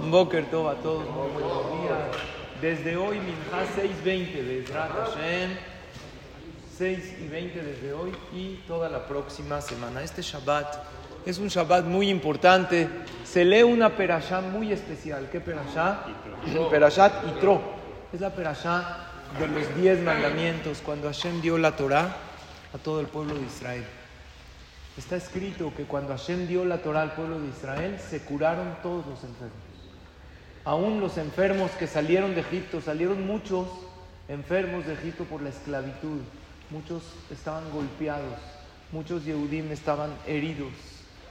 Boker Tov a todos, muy buenos días. Desde hoy, Minja 6.20 de Hashem. 6 y 20 desde hoy y toda la próxima semana. Este Shabbat es un Shabbat muy importante. Se lee una perashá muy especial. ¿Qué perashá? Perashat Itro. Es la perashá de los diez mandamientos cuando Hashem dio la Torah a todo el pueblo de Israel. Está escrito que cuando Hashem dio la Torah al pueblo de Israel, se curaron todos los enfermos. Aún los enfermos que salieron de Egipto, salieron muchos enfermos de Egipto por la esclavitud. Muchos estaban golpeados, muchos Yehudim estaban heridos.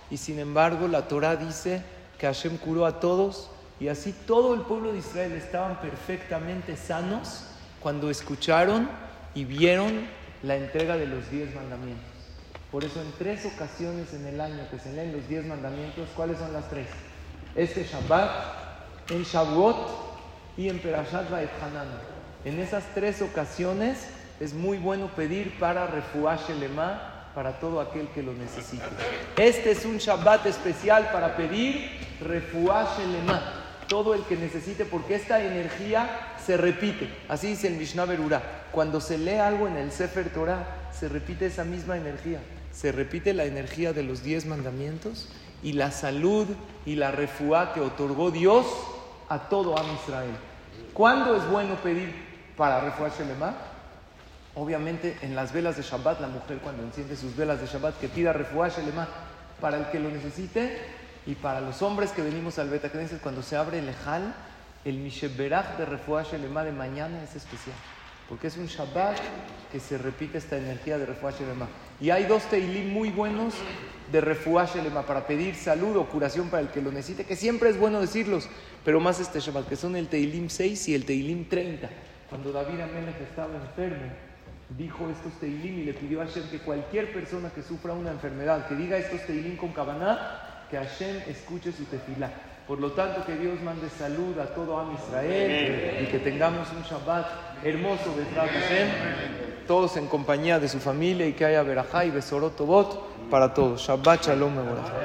Y sin embargo, la Torah dice que Hashem curó a todos y así todo el pueblo de Israel estaban perfectamente sanos cuando escucharon y vieron la entrega de los diez mandamientos. Por eso en tres ocasiones en el año que se leen los diez mandamientos, ¿cuáles son las tres? Este Shabbat, en Shavuot y en Perashat Vaet Hanan. En esas tres ocasiones es muy bueno pedir para Refuah Shelema, para todo aquel que lo necesite. Este es un Shabbat especial para pedir Refuah Shelema, todo el que necesite, porque esta energía se repite. Así dice el Mishnah Berurah. Cuando se lee algo en el Sefer Torah, se repite esa misma energía. Se repite la energía de los diez mandamientos y la salud y la refuá que otorgó Dios a todo Am Israel. ¿Cuándo es bueno pedir para Shelema? Obviamente en las velas de Shabbat, la mujer cuando enciende sus velas de Shabbat, que pida refuá Shelema para el que lo necesite y para los hombres que venimos al Beta Knesset, cuando se abre el Ejal, el Misheberach de refuá Shelema de mañana es especial. Porque es un Shabbat que se repite esta energía de Shelema. Y hay dos Teilim muy buenos de refuá Shelema para pedir salud o curación para el que lo necesite, que siempre es bueno decirlos, pero más este Shabbat, que son el Teilim 6 y el Teilim 30. Cuando David Amelech estaba enfermo, dijo estos Teilim y le pidió a Hashem que cualquier persona que sufra una enfermedad, que diga estos Teilim con Kabaná, que Hashem escuche su tefilá. Por lo tanto, que Dios mande salud a todo Am Israel y que tengamos un Shabbat hermoso de Hashem, todos en compañía de su familia y que haya verajá y besorot para todos. Shabbat shalom